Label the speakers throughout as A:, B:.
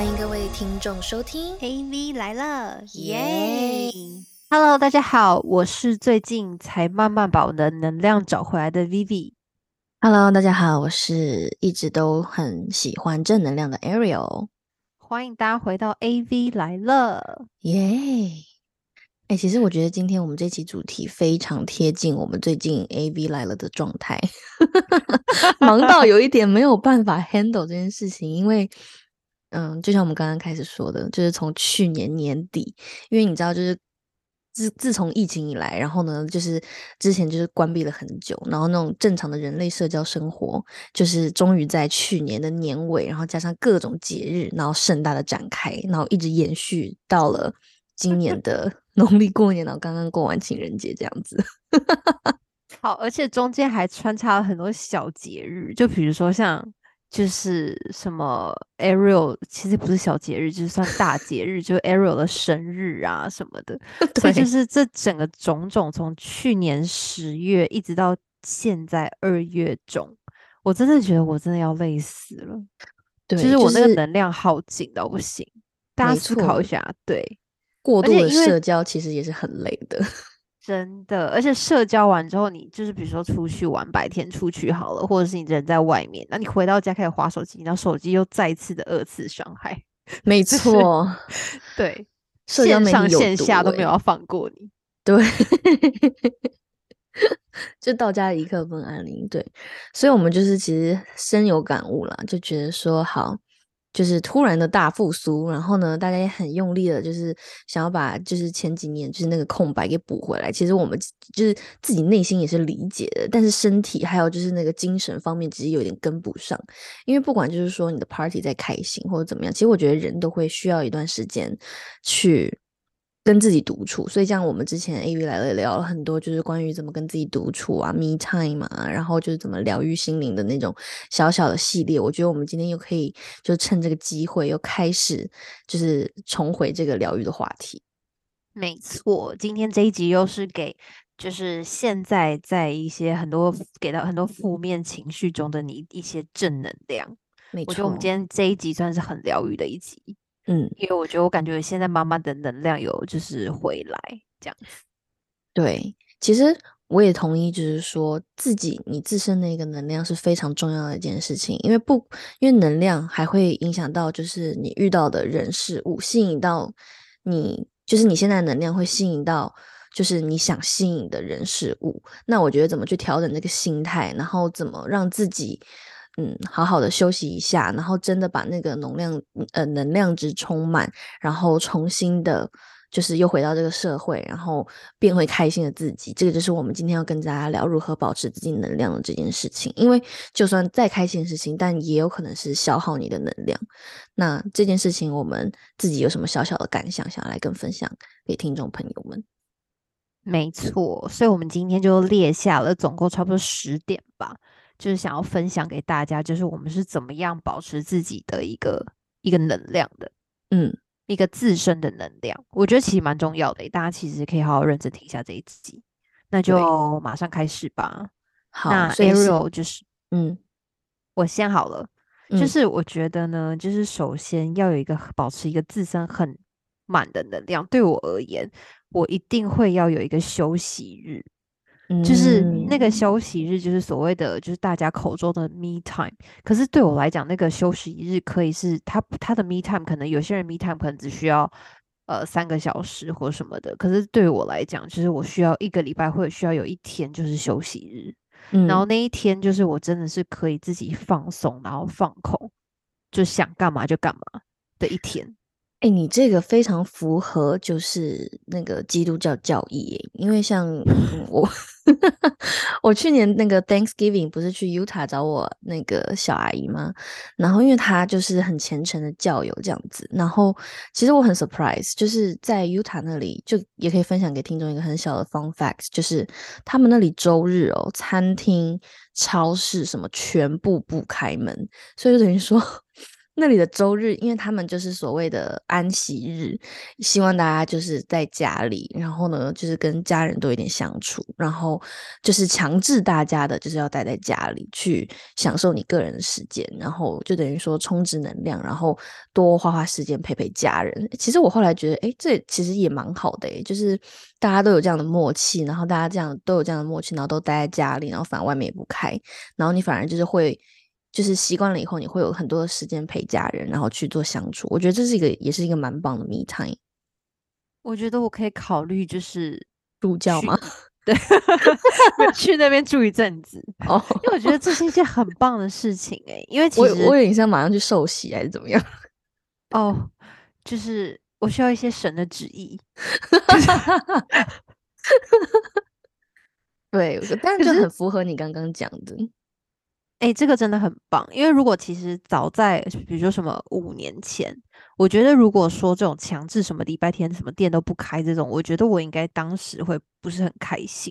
A: 欢迎各位听众收听
B: AV 来了，
A: 耶
B: ！Hello，大家好，我是最近才慢慢把我的能量找回来的 Vivi。
A: Hello，大家好，我是一直都很喜欢正能量的 Ariel。
B: 欢迎大家回到 AV 来了。
A: 耶！哎，其实我觉得今天我们这期主题非常贴近我们最近 AV 来了的状态，忙到有一点没有办法 handle 这件事情，因为，嗯，就像我们刚刚开始说的，就是从去年年底，因为你知道，就是自自从疫情以来，然后呢，就是之前就是关闭了很久，然后那种正常的人类社交生活，就是终于在去年的年尾，然后加上各种节日，然后盛大的展开，然后一直延续到了今年的 农历过年，然后刚刚过完情人节这样子。
B: 好，而且中间还穿插了很多小节日，就比如说像就是什么 Ariel，其实不是小节日，就是算大节日，就是 Ariel 的生日啊什么的。所以就是这整个种种，从去年十月一直到现在二月中，我真的觉得我真的要累死了。
A: 对，
B: 就是我那个能量耗尽到不行。大家思考一下，对，
A: 过度的社交其实也是很累的。
B: 真的，而且社交完之后，你就是比如说出去玩，白天出去好了，或者是你人在外面，那你回到家开始划手机，然后手机又再次的二次伤害。
A: 没
B: 就是
A: 错，
B: 对，
A: 社交
B: 线上线下都没
A: 欸
B: 有要放过你。
A: 对，就到家一刻分安宁。对，所以我们就是其实深有感悟啦，就觉得说好，就是突然的大复苏，然后呢，大家也很用力的，就是想要把就是前几年就是那个空白给补回来。其实我们就是自己内心也是理解的，但是身体还有就是那个精神方面，其实有点跟不上。因为不管就是说你的 party 在开心或者怎么样，其实我觉得人都会需要一段时间去跟自己独处。所以像我们之前 A V 来了聊了很多，就是关于怎么跟自己独处啊，me time 啊，然后就是怎么疗愈心灵的那种小小的系列。我觉得我们今天又可以就趁这个机会又开始就是重回这个疗愈的话题。
B: 没错，今天这一集又是给就是现在在一些很多给到很多负面情绪中的你一些正能量。
A: 没错
B: 我觉得我们今天这一集算是很疗愈的一集。
A: 嗯，
B: 因为我觉得我感觉现在妈妈的能量有就是回来这样子。
A: 对，其实我也同意，就是说自己你自身的一个能量是非常重要的一件事情，因为不因为能量还会影响到就是你遇到的人事物，吸引到你就是你现在的能量会吸引到就是你想吸引的人事物。那我觉得怎么去调整这个心态，然后怎么让自己。嗯，好好的休息一下，然后真的把那个能量呃能量值充满，然后重新的，就是又回到这个社会，然后变回开心的自己。这个就是我们今天要跟大家聊如何保持自己能量的这件事情。因为就算再开心的事情，但也有可能是消耗你的能量。那这件事情，我们自己有什么小小的感想，想要来跟分享给听众朋友们？
B: 没错，所以我们今天就列下了总共差不多十点吧，就是想要分享给大家，就是我们是怎么样保持自己的一个一个能量的，
A: 嗯，
B: 一个自身的能量。我觉得其实蛮重要的，大家其实可以好好认真听一下这一集。那就马上开始吧。
A: 好，
B: 那 Ariel 就是
A: 嗯
B: 我先好了，就
A: 嗯
B: 是我觉得呢，就是首先要有一个保持一个自身很满的能量。对我而言，我一定会要有一个休息日，就是那个
A: 嗯
B: 休息日，就是所谓的就是大家口中的 me time。可是对我来讲，那个休息日可以是他他的 me time，可能有些人 me time 可能只需要呃三个小时或什么的。可是对我来讲，就是我需要一个礼拜或者需要有一天就是休息日。然后
A: 嗯
B: 那一天就是我真的是可以自己放松，然后放空，就想干嘛就干嘛的一天。
A: 哎、你这个非常符合就是那个基督教教义，因为像、嗯、我，我去年那个 Thanksgiving 不是去 Utah 找我那个小阿姨吗？然后因为她就是很虔诚的教友这样子，然后其实我很 surprise，就是在 Utah 那里就也可以分享给听众一个很小的 fun fact，就是他们那里周日哦，餐厅、超市什么全部不开门，所以就等于说。那里的周日，因为他们就是所谓的安息日，希望大家就是在家里，然后呢，就是跟家人多一点相处，然后就是强制大家的，就是要待在家里去享受你个人的时间，然后就等于说充值能量，然后多花花时间陪陪家人。其实我后来觉得，哎，这其实也蛮好的，就是大家都有这样的默契，然后大家这样都有这样的默契，然后都待在家里，然后反正外面也不开，然后你反而就是会。就是习惯了以后，你会有很多的时间陪家人，然后去做相处。我觉得这是一个，也是一个蛮棒的 me time。
B: 我觉得我可以考虑就是
A: 助教吗？
B: 对，去那边住一阵子 哦，因为我觉得这是一件很棒的事情哎。因为其实
A: 我有点像马上去受洗还是怎么样？
B: 哦，就是我需要一些神的旨意。
A: 对，但是就很符合你刚刚讲的。
B: 哎，这个真的很棒，因为如果其实早在比如说什么五年前，我觉得如果说这种强制什么礼拜天什么店都不开这种，我觉得我应该当时会不是很开心。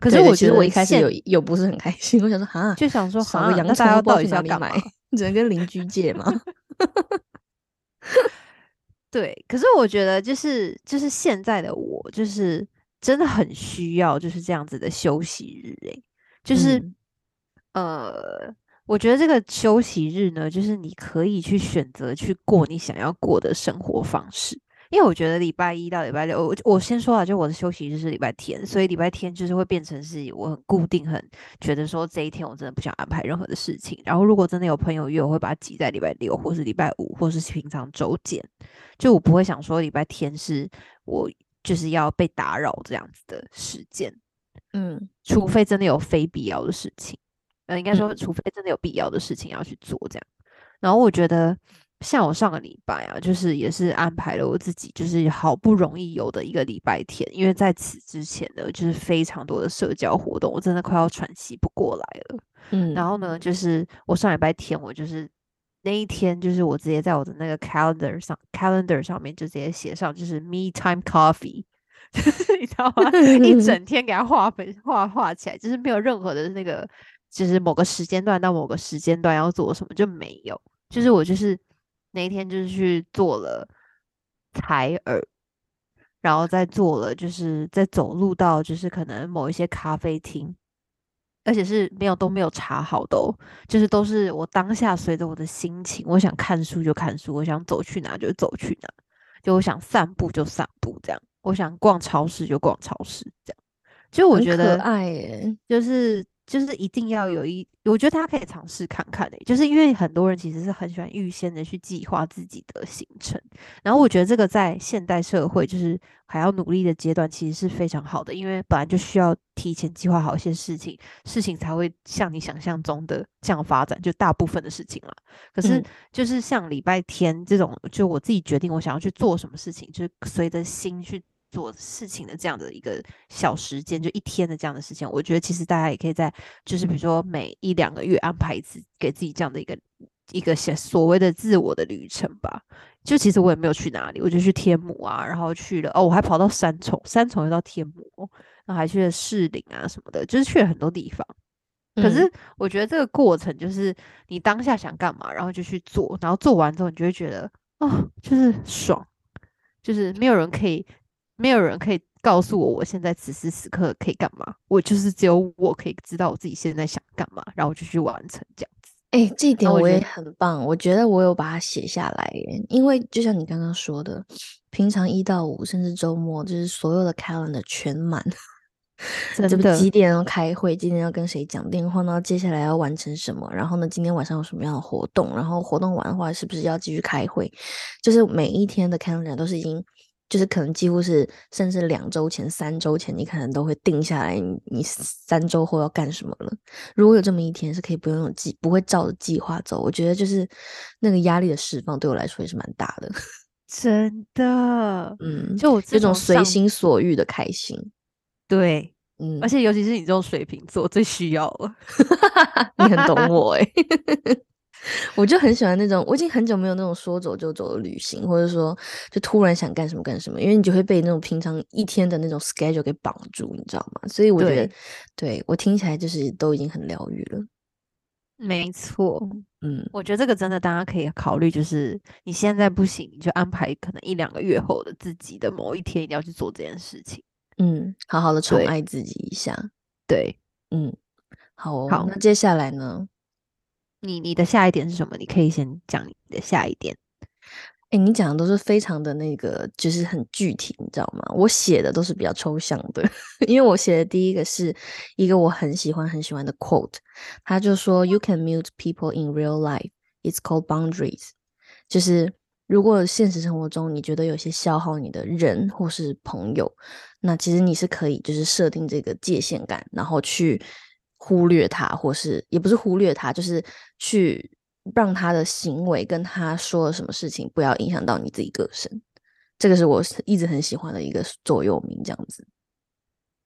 B: 可是我觉得
A: 我一开始有有不是很开心，我想说哈，
B: 就想说
A: 好，
B: 那大家到底要干嘛？
A: 只能跟邻居借吗？
B: 对，可是我觉得就是就是现在的我，就是真的很需要就是这样子的休息日，哎，就是。呃，我觉得这个休息日呢，就是你可以去选择去过你想要过的生活方式。因为我觉得礼拜一到礼拜六，我我先说啊，就我的休息日是礼拜天，所以礼拜天就是会变成是我很固定，很觉得说这一天我真的不想安排任何的事情。然后如果真的有朋友约，我会把它挤在礼拜六，或是礼拜五，或是平常周间。就我不会想说礼拜天是我就是要被打扰这样子的时间，嗯，除非真的有非必要的事情。呃，应该说，除非真的有必要的事情要去做这样。然后我觉得，像我上个礼拜啊，就是也是安排了我自己，就是好不容易有的一个礼拜天，因为在此之前呢，就是非常多的社交活动，我真的快要喘息不过来了。嗯，然后呢，就是我上礼拜天，我就是那一天，就是我直接在我的那个 calendar 上，calendar 上面就直接写上，就是 me time coffee，就 是你知道吗？一整 天给它画分画画起来，就是没有任何的那个。就是某个时间段到某个时间段要做什么就没有，就是我就是那一天就是去做了采耳，然后再做了就是在走路到就是可能某一些咖啡厅，而且是没有都没有查好的，就是都是我当下随着我的心情，我想看书就看书，我想走去哪就走去哪，就我想散步就散步这样，我想逛超市就逛超市这样，就我觉得
A: 爱耶，
B: 就是。就是一定要有一，我觉得大家可以尝试看看的，就是因为很多人其实是很喜欢预先的去计划自己的行程，然后我觉得这个在现代社会就是还要努力的阶段，其实是非常好的，因为本来就需要提前计划好一些事情，事情才会像你想象中的这样发展，就大部分的事情了。可是就是像礼拜天这种，就我自己决定我想要去做什么事情，就是随着心去。做事情的这样的一个小时间，就一天的这样的事情，我觉得其实大家也可以在，就是比如说每一两个月安排一次，给自己这样的一个一个所谓的自我的旅程吧。就其实我也没有去哪里，我就去天母啊，然后去了哦，我还跑到三重，三重又到天母，然后还去了士林啊什么的，就是去了很多地方。可是我觉得这个过程就是你当下想干嘛，然后就去做，然后做完之后，你就会觉得哦，就是爽，就是没有人可以。没有人可以告诉我，我现在此时此刻可以干嘛？我就是只有我可以知道我自己现在想干嘛，然后我就去完成这样子。
A: 哎，这一点我也很棒。我觉得我有把它写下来耶，因为就像你刚刚说的，平常一到五甚至周末，就是所有的 calendar 全满，
B: 真的
A: 几点要开会，今天要跟谁讲电话呢？接下来要完成什么？然后呢，今天晚上有什么样的活动？然后活动完的话，是不是要继续开会？就是每一天的 calendar 都是已经。就是可能几乎是，甚至两周前、三周前，你可能都会定下来，你三周后要干什么了。如果有这么一天，是可以不用有计，不会照着计划走。我觉得就是那个压力的释放，对我来说也是蛮大的。
B: 真的，
A: 嗯，
B: 就我
A: 这种随心所欲的开心。
B: 对，嗯，而且尤其是你这种水瓶座，最需要了。
A: 你很懂我哎。我就很喜欢那种，我已经很久没有那种说走就走的旅行，或者说就突然想干什么干什么，因为你就会被那种平常一天的那种 schedule 给绑住，你知道吗？所以我觉得，对我听起来就是都已经很疗愈了。
B: 没错，
A: 嗯
B: 我觉得这个真的大家可以考虑，就是你现在不行，你就安排可能一两个月后的自己的某一天一定要去做这件事情。
A: 嗯，好好的宠爱自己一下。
B: 对
A: 嗯，好哦。
B: 好
A: 那接下来呢？
B: 你，你的下一点是什么？你可以先讲你的下一点。
A: 哎，你讲的都是非常的那个，就是很具体，你知道吗？我写的都是比较抽象的，因为我写的第一个是一个我很喜欢很喜欢的 quote，他就说：“You can mute people in real life. It's called boundaries。”就是如果现实生活中你觉得有些消耗你的人或是朋友，那其实你是可以就是设定这个界限感，然后去忽略他，或是也不是忽略他，就是去让他的行为跟他说了什么事情不要影响到你自己个身。这个是我一直很喜欢的一个座右铭，这样子。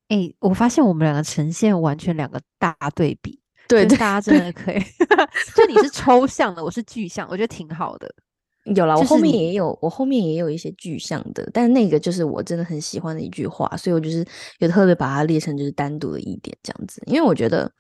B: 哎、我发现我们两个呈现完全两个大对比，
A: 对
B: 大家真的可以，就你是抽象的，我是具象，我觉得挺好的。
A: 有啦，我后
B: 就是你
A: 面也有，我后面也有一些具象的，但那个就是我真的很喜欢的一句话，所以我就是有特别把它列成就是单独的一点这样子，因为我觉得，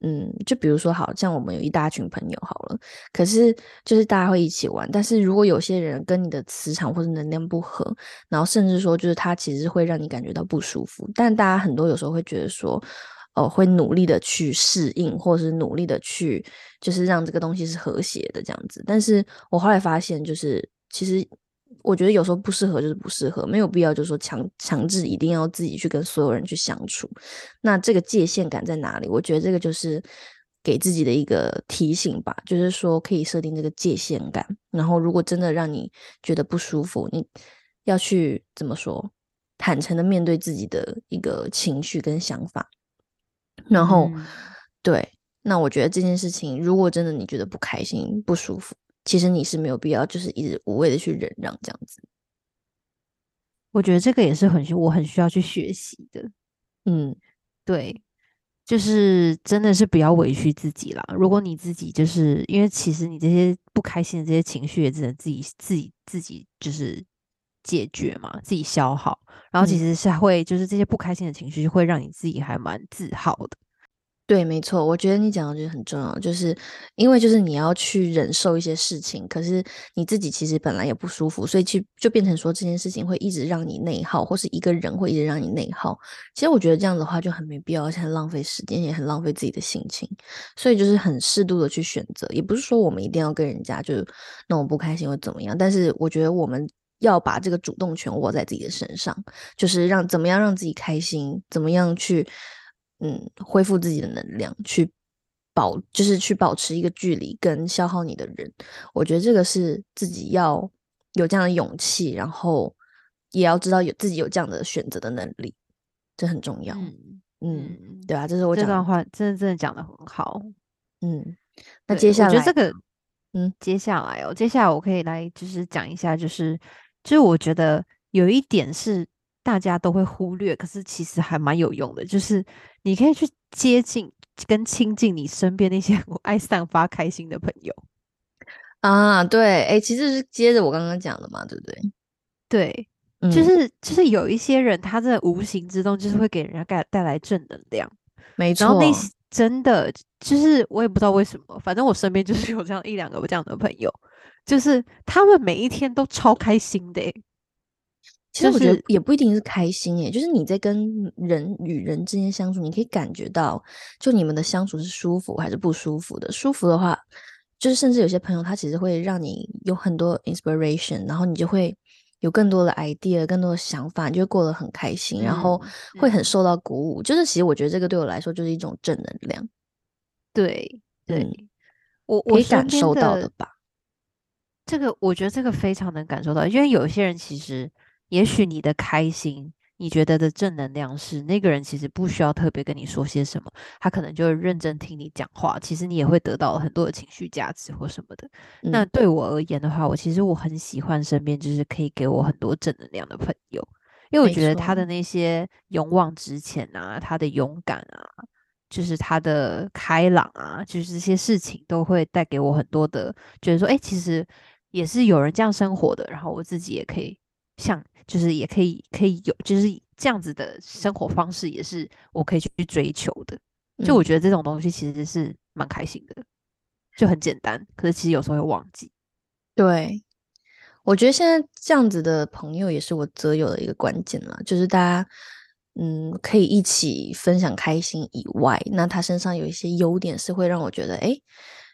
A: 嗯，就比如说，好像我们有一大群朋友好了，可是就是大家会一起玩，但是如果有些人跟你的磁场或者能量不合，然后甚至说就是他其实会让你感觉到不舒服，但大家很多有时候会觉得说。呃，会努力的去适应，或是努力的去，就是让这个东西是和谐的这样子。但是我后来发现，就是其实我觉得有时候不适合就是不适合，没有必要就是说强强制一定要自己去跟所有人去相处。那这个界限感在哪里？我觉得这个就是给自己的一个提醒吧，就是说可以设定这个界限感。然后如果真的让你觉得不舒服，你要去怎么说？坦诚的面对自己的一个情绪跟想法。然后，
B: 嗯
A: 对，那我觉得这件事情，如果真的你觉得不开心、不舒服，其实你是没有必要就是一直无谓的去忍让这样子。
B: 我觉得这个也是很需我很需要去学习的。
A: 嗯，
B: 对，就是真的是不要委屈自己啦。如果你自己就是因为其实你这些不开心的这些情绪也只能自己自己自己就是解决嘛，自己消耗。然后其
A: 嗯
B: 实是会就是这些不开心的情绪会让你自己还蛮自豪的。
A: 对，没错，我觉得你讲的就是很重要，就是因为就是你要去忍受一些事情，可是你自己其实本来也不舒服，所以去就变成说这件事情会一直让你内耗，或是一个人会一直让你内耗。其实我觉得这样的话就很没必要，而且很浪费时间，也很浪费自己的心情。所以就是很适度的去选择，也不是说我们一定要跟人家就是那种不开心或怎么样，但是我觉得我们要把这个主动权握在自己的身上，就是让怎么样让自己开心，怎么样去嗯恢复自己的能量，去保就是去保持一个距离跟消耗你的人，我觉得这个是自己要有这样的勇气，然后也要知道有自己有这样的选择的能力，这很重要。
B: 嗯
A: 对啊，这是我讲。
B: 这段话真的真的讲的很好。
A: 嗯，那接下来
B: 我觉得这个，
A: 嗯，
B: 接下来哦，接下来我可以来就是讲一下，就是就是我觉得有一点是大家都会忽略，可是其实还蛮有用的，就是你可以去接近跟亲近你身边那些 很爱散发开心的朋友。
A: 啊，对，哎，其实是接着我刚刚讲的嘛，对不对？
B: 对，
A: 嗯，
B: 就是就是有一些人，他在无形之中就是会给人家带带来正能量，
A: 没错
B: 然后，那些真的就是我也不知道为什么，反正我身边就是 有这样一两个这样的朋友，就是他们每一天都超开心的欸、
A: 其实我觉得也不一定是开心耶，就是你在跟人与人之间相处，你可以感觉到，就你们的相处是舒服还是不舒服的。舒服的话，就是甚至有些朋友他其实会让你有很多 inspiration，然后你就会有更多的 idea、更多的想法，你就会过得很开心，然后
B: 嗯
A: 会很
B: 嗯
A: 受到鼓舞。就是其实我觉得这个对我来说就是一种正能量，
B: 对对，
A: 嗯
B: 我我
A: 感受到
B: 的
A: 的吧？
B: 这个我觉得这个非常能感受到，因为有些人其实，也许你的开心，你觉得的正能量是那个人其实不需要特别跟你说些什么，他可能就会认真听你讲话，其实你也会得到很多的情绪价值或什么的。那
A: 嗯
B: 对我而言的话，我其实我很喜欢身边就是可以给我很多正能量的朋友，因为我觉得他的那些勇往直前啊，他的勇敢啊，就是他的开朗啊，就是这些事情都会带给我很多的，觉得说，哎，其实也是有人这样生活的，然后我自己也可以像，就是也可以可以有，就是这样子的生活方式，也是我可以去追求的。就我
A: 嗯
B: 觉得这种东西其实是蛮开心的。就很简单，可是其实有时候会忘记。
A: 对，我觉得现在这样子的朋友也是我择友的一个关键了，就是大家嗯可以一起分享开心以外，那他身上有一些优点是会让我觉得，哎，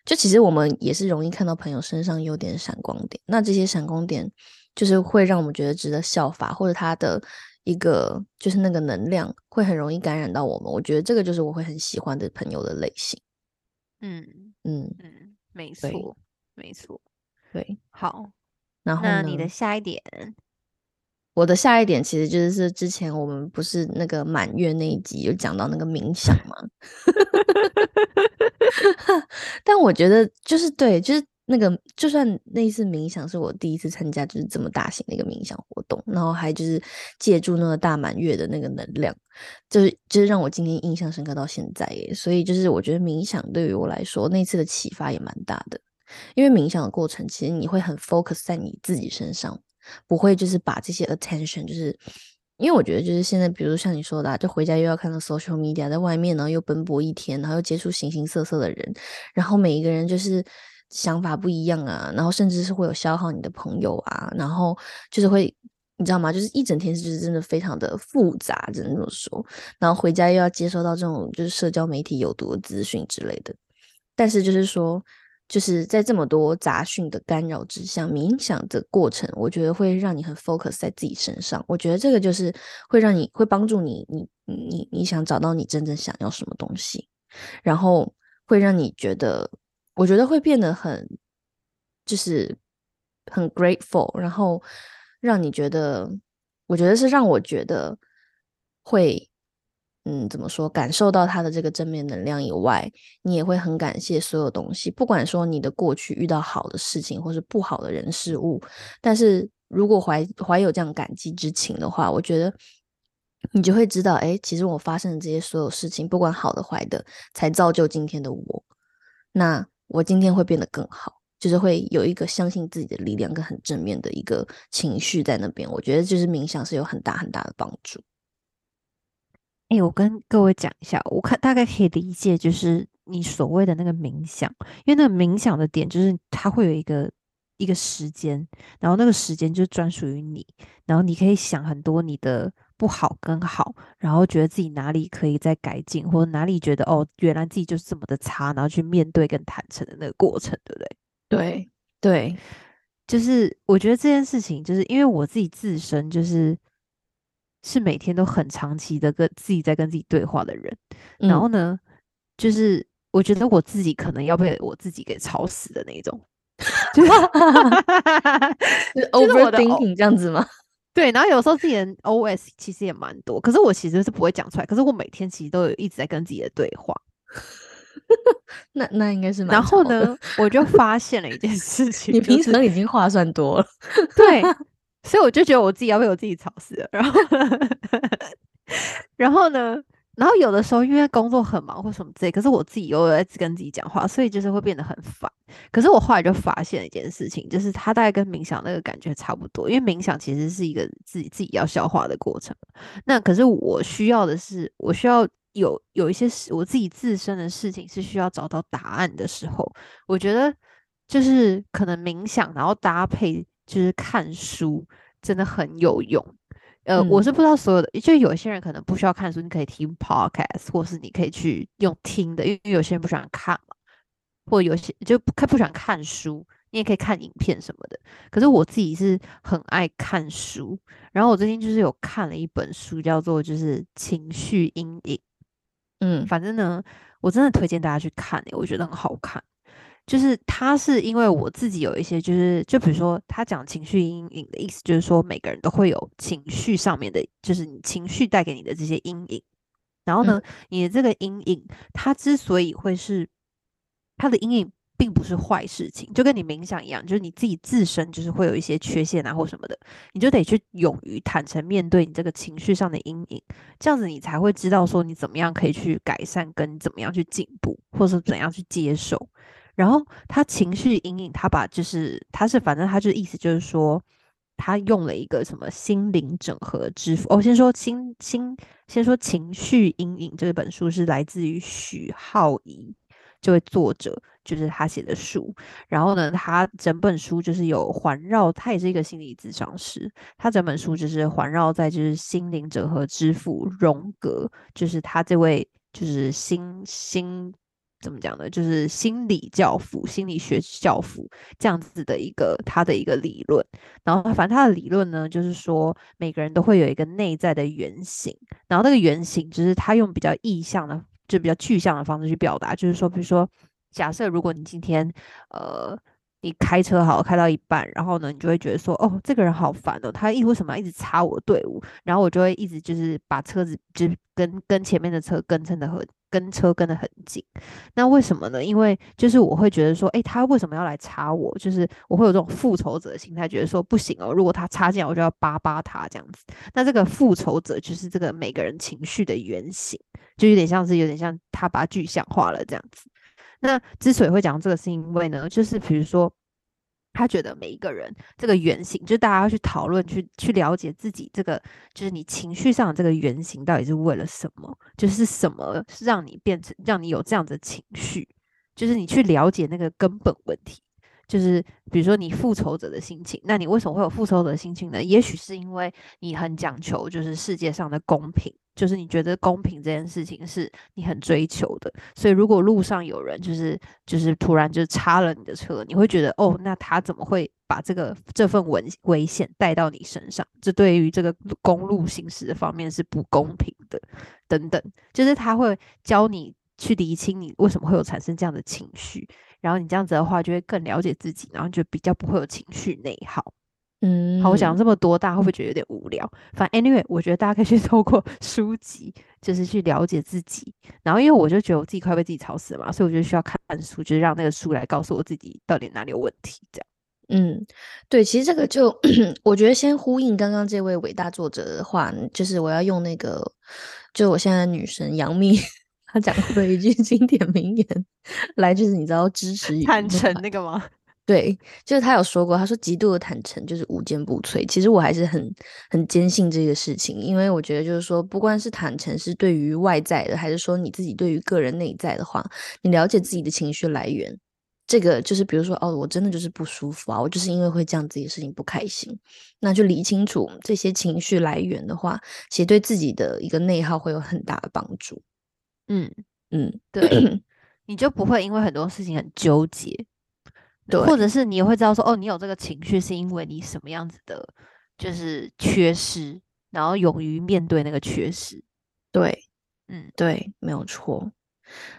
A: 就其实我们也是容易看到朋友身上优点闪光点，那这些闪光点就是会让我们觉得值得效法，或者他的一个就是那个能量会很容易感染到我们，我觉得这个就是我会很喜欢的朋友的类型。
B: 嗯
A: 嗯
B: 嗯，没错，没错，
A: 对，
B: 好。
A: 然后
B: 那你的下一点，
A: 我的下一点其实就是之前我们不是那个满月那一集有讲到那个冥想吗？但我觉得就是对，就是那个就算那一次冥想是我第一次参加，就是这么大型的一个冥想活动，然后还就是借助那个大满月的那个能量，就是就是让我今天印象深刻到现在耶。所以就是我觉得冥想对于我来说那次的启发也蛮大的。因为冥想的过程，其实你会很 focus 在你自己身上，不会就是把这些 attention，就是因为我觉得就是现在，比如像你说的，就回家又要看到 social media，在外面，然后又奔波一天，然后又接触形形色色的人，然后每一个人就是想法不一样啊，然后甚至是会有消耗你的朋友啊，然后就是会，你知道吗？就是一整天就是真的非常的复杂，只能这么说。然后回家又要接收到这种就是社交媒体有毒的资讯之类的，但是就是说。就是在这么多杂讯的干扰之下，冥想的过程，我觉得会让你很 focus 在自己身上。我觉得这个就是会让你会帮助你，你你你想找到你真正想要什么东西，然后会让你觉得，我觉得会变得很，就是很 grateful，然后让你觉得，我觉得是让我觉得会。嗯，怎么说？感受到他的这个正面能量以外，你也会很感谢所有东西。不管说你的过去遇到好的事情，或是不好的人事物，但是如果怀怀有这样感激之情的话，我觉得你就会知道，哎，其实我发生的这些所有事情，不管好的坏的，才造就今天的我。那我今天会变得更好，就是会有一个相信自己的力量跟很正面的一个情绪在那边。我觉得就是冥想是有很大很大的帮助。
B: 哎，我跟各位讲一下，我看大概可以理解，就是你所谓的那个冥想，因为那个冥想的点就是它会有一个一个时间，然后那个时间就专属于你，然后你可以想很多你的不好跟好，然后觉得自己哪里可以再改进，或者哪里觉得哦，原来自己就是这么的差，然后去面对跟坦诚的那个过程，对不对？
A: 对对，
B: 就是我觉得这件事情，就是因为我自己自身就是。是每天都很长期的跟自己在跟自己对话的人，然后呢，就是我觉得我自己可能要被我自己给吵死的那种，就是
A: overthinking 这样子吗？
B: 对，然后有时候自己的 OS 其实也蛮多，可是我其实是不会讲出来，可是我每天其实都有一直在跟自己的对话。
A: 那那应该是，
B: 然后呢，我就发现了一件 事情，
A: 你平常已经话算多了，
B: 对。所以我就觉得我自己要被我自己吵死了，然后，然后呢，然后有的时候因为工作很忙或什么之类，可是我自己又在跟自己讲话，所以就是会变得很烦。可是我后来就发现一件事情，就是它大概跟冥想那个感觉差不多，因为冥想其实是一个自己自己要消化的过程。那可是我需要的是，我需要有有一些事，我自己自身的事情是需要找到答案的时候，我觉得就是可能冥想，然后搭配。就是看书真的很有用，呃，我是不知道所有的，就有些人可能不需要看书，你可以听 podcast，或是你可以去用听的，因为有些人不喜欢看嘛，或有些就不看不喜欢看书，你也可以看影片什么的。可是我自己是很爱看书，然后我最近就是有看了一本书，叫做就是情绪阴影，嗯，反正呢，我真的推荐大家去看，我觉得很好看。就是他是因为我自己有一些，就是就比如说他讲情绪阴影的意思，就是说每个人都会有情绪上面的，就是你情绪带给你的这些阴影。然后呢，你的这个阴影，它之所以会是它的阴影，并不是坏事情，就跟你冥想一样，就是你自己自身就是会有一些缺陷啊或什么的，你就得去勇于坦诚面对你这个情绪上的阴影，这样子你才会知道说你怎么样可以去改善，跟怎么样去进步，或者怎样去接受。然后他情绪阴影，他把就是他是反正他就意思就是说，他用了一个什么心灵整合之父。哦，先说心心，先说情绪阴影这本书是来自于许浩怡这位作者就是他写的书。然后呢，他整本书就是有环绕，他也是一个心理咨商师，他整本书就是环绕在就是心灵整合之父荣格，就是他这位就是心心。怎么讲呢？就是心理教父、心理学教父这样子的一个他的一个理论。然后，反正他的理论呢，就是说每个人都会有一个内在的原型。然后，那个原型就是他用比较意象的，就比较具象的方式去表达。就是说，比如说，假设如果你今天呃，你开车好开到一半，然后呢，你就会觉得说，哦，这个人好烦哦，他一为什么要一直插我队伍？然后我就会一直就是把车子就跟跟前面的车跟蹭的很。跟车跟得很紧，那为什么呢？因为就是我会觉得说，哎，他为什么要来插我？就是我会有这种复仇者的心态，觉得说不行哦，如果他插进来，我就要扒扒他这样子。那这个复仇者就是这个每个人情绪的原型，就有点像是有点像他把具象化了这样子。那之所以会讲这个，是因为呢，就是比如说。他觉得每一个人这个原型，就大家要去讨论、去去了解自己这个，就是你情绪上的这个原型到底是为了什么？就是什么是让你变成让你有这样的情绪？就是你去了解那个根本问题。就是比如说你复仇者的心情，那你为什么会有复仇者的心情呢？也许是因为你很讲求，就是世界上的公平，就是你觉得公平这件事情是你很追求的。所以如果路上有人就是就是突然就插了你的车，你会觉得哦，那他怎么会把这个这份危危险带到你身上？这对于这个公路行驶的方面是不公平的，等等，就是他会教你去厘清你为什么会有产生这样的情绪。然后你这样子的话，就会更了解自己，然后就比较不会有情绪内耗。
A: 嗯，
B: 好，我讲这么多，大家会不会觉得有点无聊？反正 anyway，我觉得大家可以去 透过书籍，就是去了解自己。然后因为我就觉得我自己快被自己吵死了嘛，所以我就需要看书，就是让那个书来告诉我自己到底哪里有问题。这样，
A: 嗯，对，其实这个就 我觉得先呼应刚刚这位伟大作者的话，就是我要用那个，就我现在的女神杨幂。他讲过的一句 经典名言，来就是你知道支持
B: 坦诚那个吗？
A: 对，就是他有说过，他说极度的坦诚就是无坚不摧。其实我还是很很坚信这个事情，因为我觉得就是说，不管是坦诚是对于外在的，还是说你自己对于个人内在的话，你了解自己的情绪来源，这个就是比如说哦，我真的就是不舒服啊，我就是因为会这样自己的事情不开心，那就理清楚这些情绪来源的话，其实对自己的一个内耗会有很大的帮助。
B: 嗯
A: 嗯，
B: 对，你就不会因为很多事情很纠结，
A: 对，
B: 或者是你也会知道说，哦，你有这个情绪是因为你什么样子的，就是缺失，然后勇于面对那个缺失。
A: 对，
B: 嗯，
A: 对，没有错。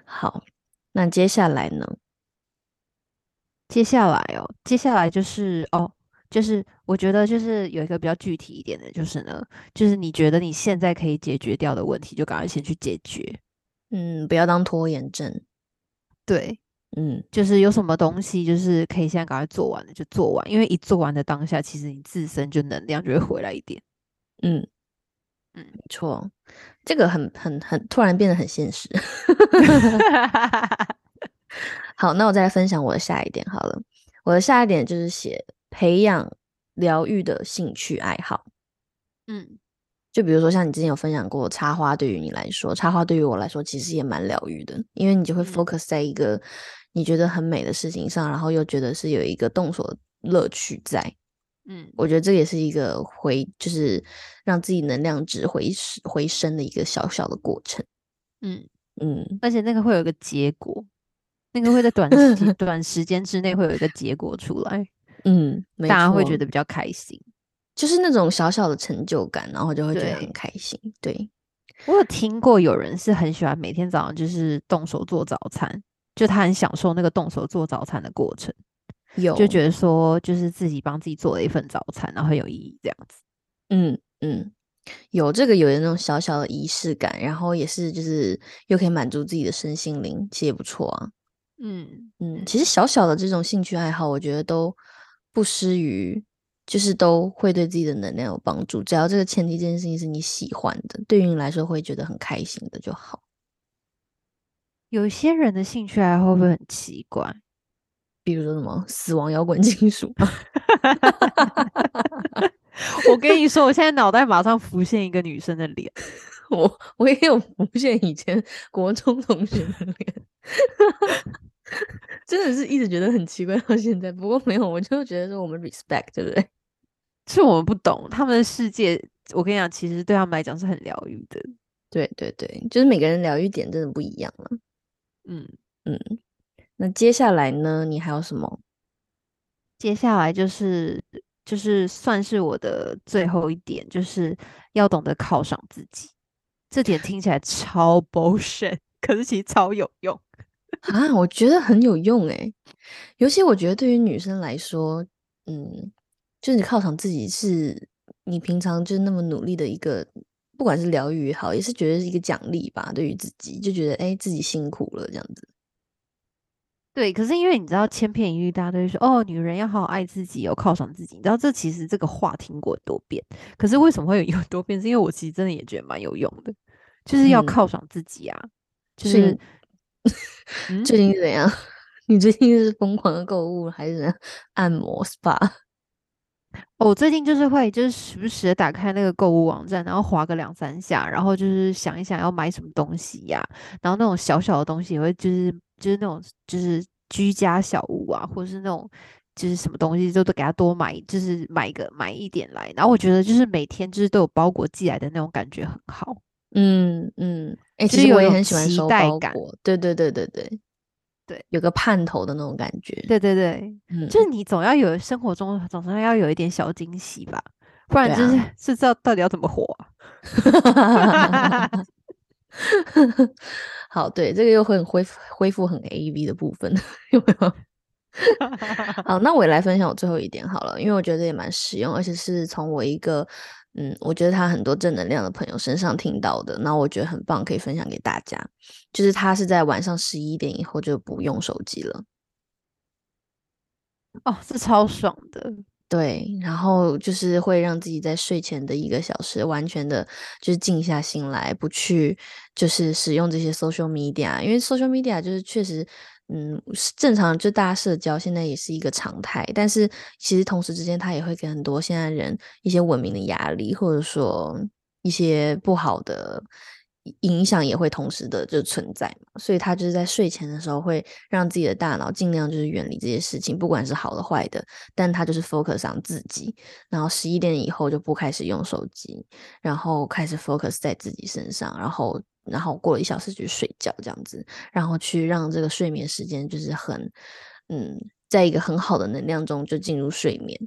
A: 好，那接下来呢？
B: 接下来哦，接下来就是哦，就是我觉得就是有一个比较具体一点的，就是呢，就是你觉得你现在可以解决掉的问题，就赶快先去解决。
A: 嗯，不要当拖延症。
B: 对，
A: 嗯，
B: 就是有什么东西，就是可以现在赶快做完的就做完，因为一做完的当下，其实你自身就能量就会回来一点。
A: 嗯嗯，没错，这个很很很突然变得很现实。好，那我再来分享我的下一点好了。我的下一点就是写培养疗愈的兴趣爱好。
B: 嗯。
A: 就比如说，像你之前有分享过插花，对于你来说，插花对于我来说其实也蛮疗愈的，因为你就会 focus 在一个你觉得很美的事情上，然后又觉得是有一个动手乐趣在。
B: 嗯，
A: 我觉得这也是一个回，就是让自己能量值回回升的一个小小的过程。
B: 嗯
A: 嗯，
B: 而且那个会有一个结果，那个会在短时 短时间之内会有一个结果出来。
A: 嗯，
B: 大家会觉得比较开心。
A: 就是那种小小的成就感，然后就会觉得很开心。对
B: 我有听过有人是很喜欢每天早上就是动手做早餐，就他很享受那个动手做早餐的过程，
A: 有
B: 就觉得说就是自己帮自己做了一份早餐，然后很有意义这样子。
A: 嗯嗯，有这个有的那种小小的仪式感，然后也是就是又可以满足自己的身心灵，其实也不错啊。
B: 嗯
A: 嗯，其实小小的这种兴趣爱好，我觉得都不失于。就是都会对自己的能量有帮助，只要这个前提这件事情是你喜欢的，对于你来说会觉得很开心的就好。
B: 有些人的兴趣爱好会不会很奇怪？
A: 比如说什么死亡摇滚金属？
B: 我跟你说，我现在脑袋马上浮现一个女生的脸，
A: 我我也有浮现以前国中同学的脸。真的是一直觉得很奇怪到现在。不过没有，我就觉得说我们 respect，对不对？
B: 是我们不懂他们的世界。我跟你讲，其实对他们来讲是很疗愈的。
A: 对对对，就是每个人疗愈点真的不一样了。
B: 嗯
A: 嗯，那接下来呢？你还有什么？
B: 接下来就是就是算是我的最后一点，就是要懂得犒赏自己。这点听起来超 bullshit，可是其实超有用
A: 啊！我觉得很有用诶，尤其我觉得对于女生来说，嗯，就是你犒赏自己，是你平常就那么努力的一个，不管是疗愈也好，也是觉得是一个奖励吧。对于自己，就觉得哎，自己辛苦了这样子。
B: 对，可是因为你知道千篇一律，大家都会说哦，女人要好好爱自己，要犒赏自己。你知道这其实这个话听过多遍，可是为什么会有 多遍？是因为我其实真的也觉得蛮有用的，就是要犒赏自己啊。就是
A: 最近怎样？你最近是疯狂的购物，还是按摩 SPA？
B: 我最近就是会，就是时不时的打开那个购物网站，然后划个两三下，然后就是想一想要买什么东西呀，然后那种小小的东西也会就是。就是那种，就是居家小物啊，或者是那种，就是什么东西，就都给他多买，就是买一个买一点来。然后我觉得，就是每天就是都有包裹寄来的那种感觉很好。
A: 嗯嗯，哎，其实我也很喜欢收包裹。对对对对对
B: 对，
A: 有个盼头的那种感觉。
B: 对对对，嗯，就是你总要有生活中总是要有一点小惊喜吧，不然就是是知道到底要怎么活。
A: 好，对，这个又会很恢复恢复很 A V 的部分，有没有？好，那我也来分享我最后一点好了，因为我觉得也蛮实用，而且是从我一个嗯，我觉得他很多正能量的朋友身上听到的，那我觉得很棒，可以分享给大家。就是他是在晚上十一点以后就不用手机了。
B: 哦，是超爽的。
A: 对，然后就是会让自己在睡前的一个小时，完全的就是静下心来，不去就是使用这些 social media，因为 social media 就是确实，嗯，正常就大家社交现在也是一个常态，但是其实同时之间，他也会给很多现在人一些文明的压力，或者说一些不好的。影响也会同时的就存在嘛，所以他就是在睡前的时候会让自己的大脑尽量就是远离这些事情，不管是好的坏的，但他就是 focus 上自己，然后十一点以后就不开始用手机，然后开始 focus 在自己身上，然后然后过了一小时去睡觉这样子，然后去让这个睡眠时间就是很嗯，在一个很好的能量中就进入睡眠，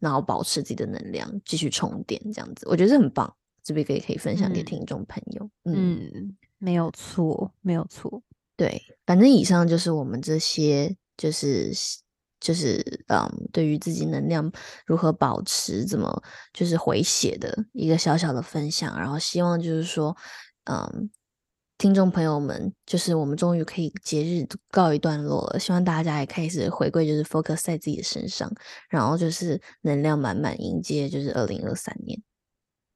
A: 然后保持自己的能量继续充电这样子，我觉得很棒。这边可以可以分享给听众朋友，
B: 嗯，没有错，没有错，
A: 对，反正以上就是我们这些，就是就是嗯，对于自己能量如何保持，怎么就是回血的一个小小的分享，然后希望就是说，嗯，听众朋友们，就是我们终于可以节日告一段落了，希望大家也开始回归，就是 focus 在自己的身上，然后就是能量满满迎接就是二零二三年。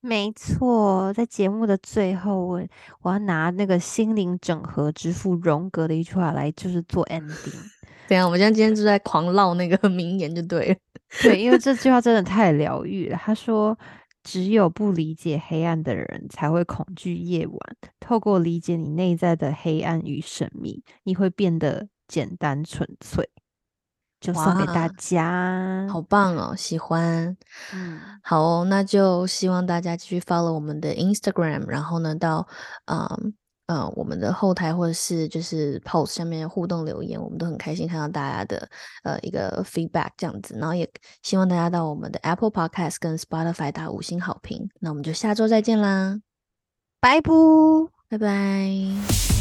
B: 没错，在节目的最后，我我要拿那个心灵整合之父荣格的一句话来，就是做 ending。
A: 对啊，我们现在今天就在狂唠那个 名言，就对了。
B: 对，因为这句话真的太疗愈了。他说：“只有不理解黑暗的人，才会恐惧夜晚。透过理解你内在的黑暗与神秘，你会变得简单纯粹。”就送给大家，
A: 好棒哦，喜欢。
B: 嗯，
A: 好哦，那就希望大家继续 follow 我们的 Instagram，然后呢，到嗯嗯我们的后台或者是就是 post 下面互动留言，我们都很开心看到大家的呃一个 feedback 这样子。然后也希望大家到我们的 Apple Podcast 跟 Spotify 打五星好评。那我们就下周再见啦，
B: 拜拜，
A: 拜拜。